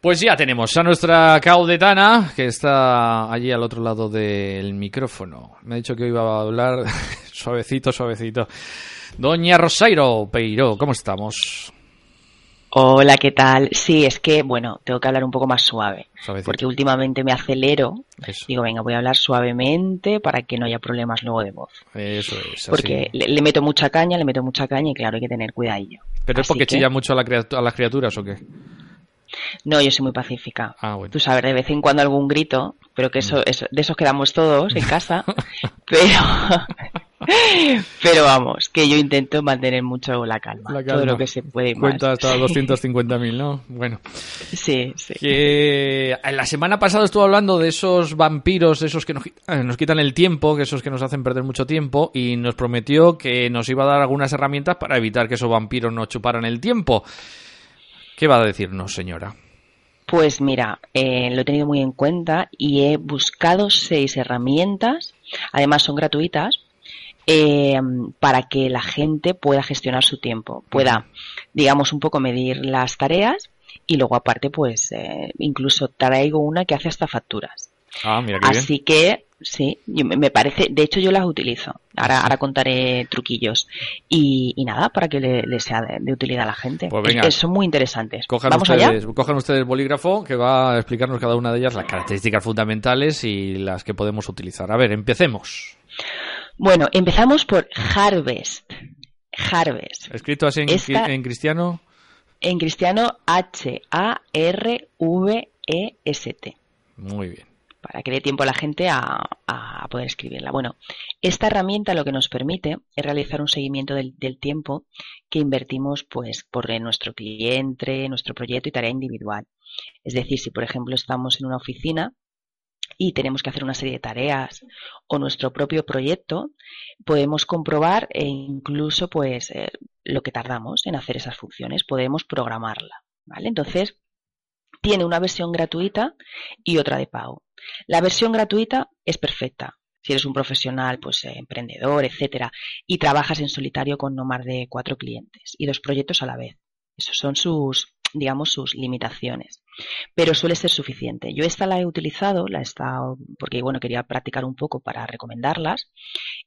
Pues ya tenemos a nuestra caudetana, que está allí al otro lado del micrófono. Me ha dicho que iba a hablar suavecito, suavecito. Doña Rosairo Peiro, ¿cómo estamos? Hola, ¿qué tal? Sí, es que, bueno, tengo que hablar un poco más suave. Suavecito. Porque últimamente me acelero. Eso. Digo, venga, voy a hablar suavemente para que no haya problemas luego de voz. Eso es. así. Porque le, le meto mucha caña, le meto mucha caña y claro, hay que tener cuidadillo. ¿Pero es porque que- chilla mucho a, la a las criaturas o qué? No, yo soy muy pacífica. Ah, bueno. Tú sabes, de vez en cuando algún grito, pero que Mm. eso, eso de esos quedamos todos en casa. pero, pero vamos, que yo intento mantener mucho la calma. La Todo calma. lo que se puede y más. Cuenta hasta 250.000, ¿no? Bueno. Sí, sí. Que en la semana pasada estuve hablando de esos vampiros, esos que nos, eh, nos quitan el tiempo, que esos que nos hacen perder mucho tiempo, y nos prometió que nos iba a dar algunas herramientas para evitar que esos vampiros nos chuparan el tiempo. ¿Qué va a decirnos, señora? Pues mira, eh, lo he tenido muy en cuenta y he buscado seis herramientas, además son gratuitas, eh, para que la gente pueda gestionar su tiempo, pueda, digamos, un poco medir las tareas y luego aparte, pues, eh, incluso traigo una que hace hasta facturas. Ah, mira qué bien. Así que, sí, yo- me parece, de hecho yo las utilizo. Ahora, ahora contaré truquillos. Y, y nada, para que le, le sea de, de utilidad a la gente. Pues Es- venga. es- son muy interesantes. Cojan ¿Vamos ustedes, allá? cojan ustedes el bolígrafo que va a explicarnos cada una de ellas las características fundamentales y las que podemos utilizar. A ver, empecemos. Bueno, empezamos por Harvest. Harvest. Escrito así en, Esta- en cristiano. En cristiano, H-A-R-V-E-S-T. Muy bien. Para que dé tiempo a la gente a, poder escribirla. Bueno, esta herramienta lo que nos permite es realizar un seguimiento del, del tiempo que invertimos pues por nuestro cliente, nuestro proyecto y tarea individual. Es decir, si por ejemplo estamos en una oficina y tenemos que hacer una serie de tareas o nuestro propio proyecto, podemos comprobar e incluso pues eh, lo que tardamos en hacer esas funciones, podemos programarla, ¿vale? Entonces, tiene una versión gratuita y otra de pago. La versión gratuita es perfecta. Si eres un profesional, pues eh, emprendedor, etcétera, y trabajas en solitario con no más de cuatro clientes y dos proyectos a la vez. Esos son sus, digamos, sus limitaciones. Pero suele ser suficiente. Yo esta la he utilizado, la he estado, porque bueno, quería practicar un poco para recomendarlas,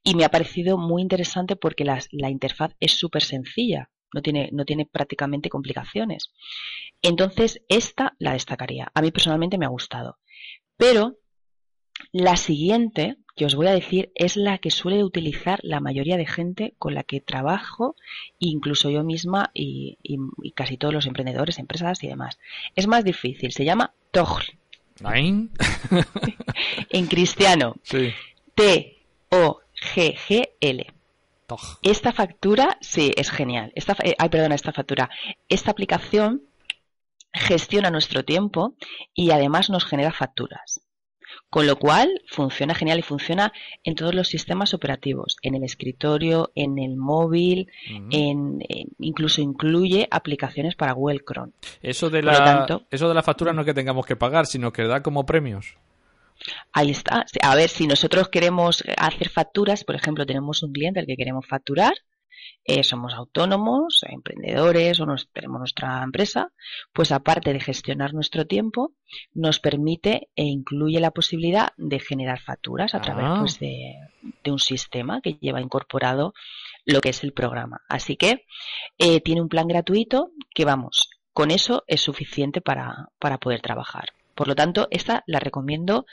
y me ha parecido muy interesante porque la interfaz es súper sencilla, no tiene, no tiene prácticamente complicaciones. Entonces, esta la destacaría. A mí personalmente me ha gustado. Pero la siguiente que os voy a decir es la que suele utilizar la mayoría de gente con la que trabajo, incluso yo misma y, y- y casi todos los emprendedores, empresas y demás. Es más difícil, se llama Togl. En cristiano, Sí. T-O-G-G-L. Esta factura, sí, es genial. Esta, eh, ay, perdona, esta factura. Esta aplicación gestiona nuestro tiempo y además nos genera facturas. Con lo cual, funciona genial y funciona en todos los sistemas operativos, en el escritorio, en el móvil, en, en- incluso incluye aplicaciones para Google Chrome. Eso de, la, tanto- eso de la factura no es que tengamos que pagar, sino que da como premios. Ahí está. A ver, si nosotros queremos hacer facturas, por ejemplo, tenemos un cliente al que queremos facturar, eh, somos autónomos, emprendedores o nos, tenemos nuestra empresa, pues aparte de gestionar nuestro tiempo, nos permite e incluye la posibilidad de generar facturas a través Ah. pues, de, de un sistema que lleva incorporado lo que es el programa. Así que eh, tiene un plan gratuito que vamos, con eso es suficiente para, para poder trabajar. Por lo tanto, esta la recomiendo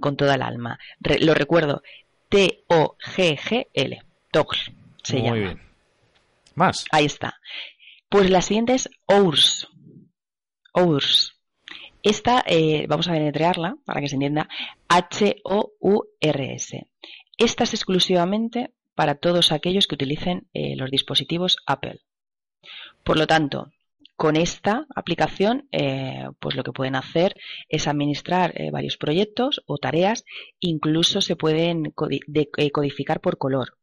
con toda el alma. Re- lo recuerdo, T-O-G-G-L, Togl se Muy llama. bien. Más. Ahí está. Pues la siguiente es OURS. OURS. Esta, eh, vamos a deletrearla para que se entienda, H-O-U-R-S. Esta es exclusivamente para todos aquellos que utilicen eh, los dispositivos Apple. Por lo tanto, con esta aplicación, eh, pues lo que pueden hacer es administrar varios proyectos o tareas, incluso se pueden codi- de- codificar por color.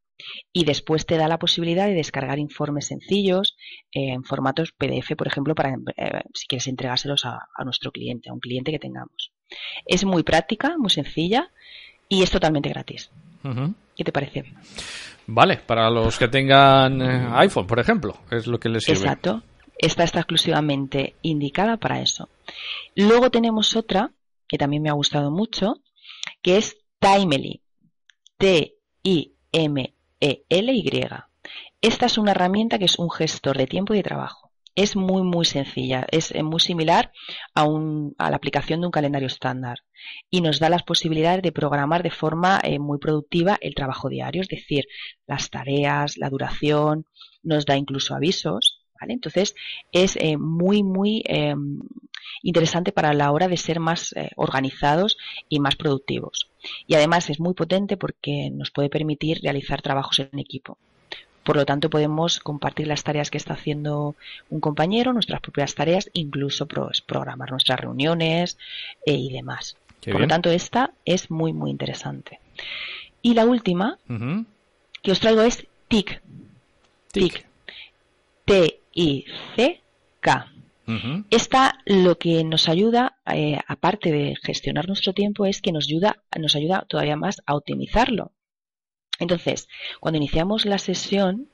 Y después te da la posibilidad de descargar informes sencillos eh, en formatos PDF, por ejemplo, para eh, si quieres entregárselos a, a nuestro cliente, a un cliente que tengamos. Es muy práctica, muy sencilla y es totalmente gratis. Ujú. ¿Qué te parece? Vale, para los que tengan eh, iPhone, por ejemplo, es lo que les sirve. Exacto. esta está exclusivamente indicada para eso. Luego tenemos otra que también me ha gustado mucho, que es Timely. T-I-M-E-L-Y. Esta es una herramienta que es un gestor de tiempo y de trabajo. Es muy, muy sencilla. Es eh, muy similar a, a la aplicación de un calendario estándar y nos da las posibilidades de programar de forma eh, muy productiva el trabajo diario, es decir, las tareas, la duración, nos da incluso avisos. ¿Vale? Entonces, es eh, muy, muy em, interesante para la hora de ser más organizados y más productivos. Y además es muy potente porque nos puede permitir realizar trabajos en equipo. Por lo tanto, podemos compartir las tareas que está haciendo un compañero, nuestras propias tareas, incluso programar nuestras reuniones eh, y demás. Por lo tanto, esta es muy, muy interesante. Y la última que os traigo es TIC. TIC. T-I-C-K. Esta lo que nos ayuda, eh, aparte de gestionar nuestro tiempo, es que nos ayuda, nos ayuda todavía más a optimizarlo. Entonces, cuando iniciamos la sesión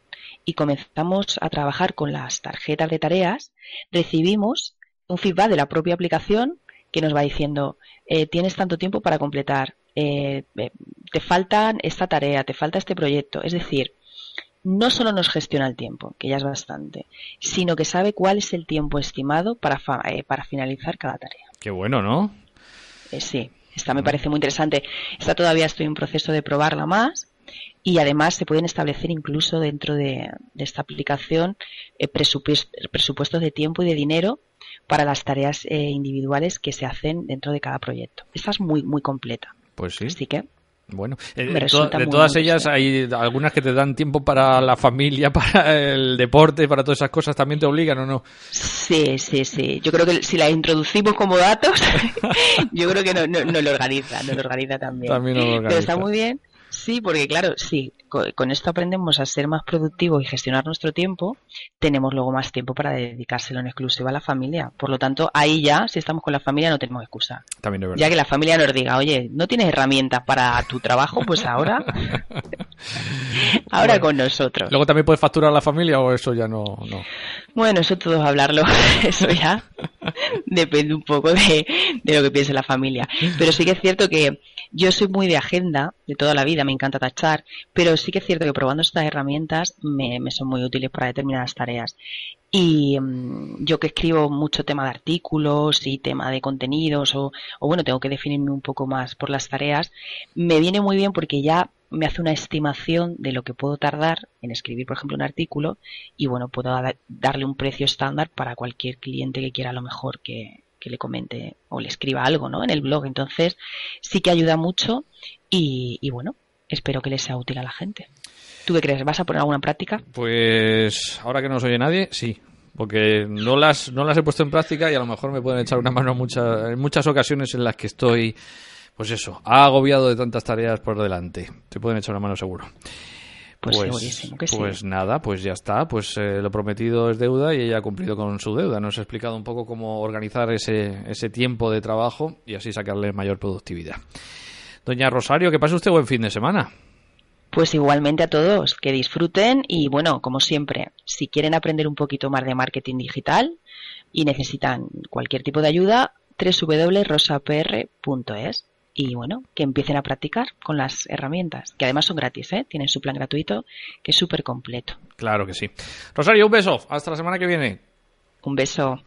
y comenzamos a trabajar con las tarjetas de tareas, recibimos un feedback de la propia aplicación que nos va diciendo, eh, tienes tanto tiempo para completar, eh, eh, te faltan esta tarea, te falta este proyecto. Es decir, no solo nos gestiona el tiempo, que ya es bastante, sino que sabe cuál es el tiempo estimado para, para finalizar cada tarea. Qué bueno, ¿no? sí, esta me parece muy interesante. Esta todavía estoy en proceso de probarla más, y además se pueden establecer incluso dentro de, esta aplicación eh, presupuestos de tiempo y de dinero para las tareas eh, individuales que se hacen dentro de cada proyecto. Esta es muy, muy completa. Pues sí. Así que bueno, eh, de todas ellas hay algunas que te dan tiempo para la familia, para el deporte, para todas esas cosas, ¿también te obligan o no? Sí, sí, sí. Yo creo que si la introducimos como datos, yo creo que no, no, lo organiza, no lo organiza también. también lo organiza. Pero está muy bien Sí, porque claro, sí, con esto aprendemos a ser más productivos y gestionar nuestro tiempo, tenemos luego más tiempo para dedicárselo en exclusiva a la familia. Por lo tanto, ahí ya, si estamos con la familia, no tenemos excusa. También es verdad. Ya que la familia nos diga, oye, ¿no tienes herramientas para tu trabajo? Pues ahora, ahora con nosotros. ¿Luego también puedes facturar a la familia o eso ya no? no? Bueno, eso todos hablarlo, eso ya depende un poco de, de lo que piense la familia. Pero sí que es cierto que yo soy muy de agenda, de toda la vida, me encanta tachar, pero sí que es cierto que probando estas herramientas me, son muy útiles para determinadas tareas. Y mm, yo que escribo mucho tema de artículos y tema de contenidos, o, o bueno, tengo que definirme un poco más por las tareas, me viene muy bien porque ya me hace una estimación de lo que puedo tardar en escribir, por ejemplo, un artículo y bueno, puedo darle un precio estándar para cualquier cliente que quiera a lo mejor que, que le comente o le escriba algo ¿no? en el blog. Entonces sí que ayuda mucho y, bueno, espero que le sea útil a la gente. ¿Tú qué crees? ¿Vas a poner alguna práctica? Pues ahora que no nos oye nadie, sí. Porque no las, no las he puesto en práctica y a lo mejor me pueden echar una mano muchas, en muchas ocasiones en las que estoy, pues eso, agobiado de tantas tareas por delante. Te pueden echar una mano seguro. Pues, pues, pues nada, pues ya está. Pues eh, lo prometido es deuda y ella ha cumplido con su deuda. Nos ha explicado un poco cómo organizar ese, ese tiempo de trabajo y así sacarle mayor productividad. Doña Rosario, que pase usted buen fin de semana. Pues igualmente a todos, que disfruten y bueno, como siempre, si quieren aprender un poquito más de marketing digital y necesitan cualquier tipo de ayuda, www.rosapr.es y bueno, que empiecen a practicar con las herramientas, que además son gratis, ¿eh? tienen su plan gratuito que es súper completo. Claro que sí. Rosario, un beso, hasta la semana que viene. Un beso.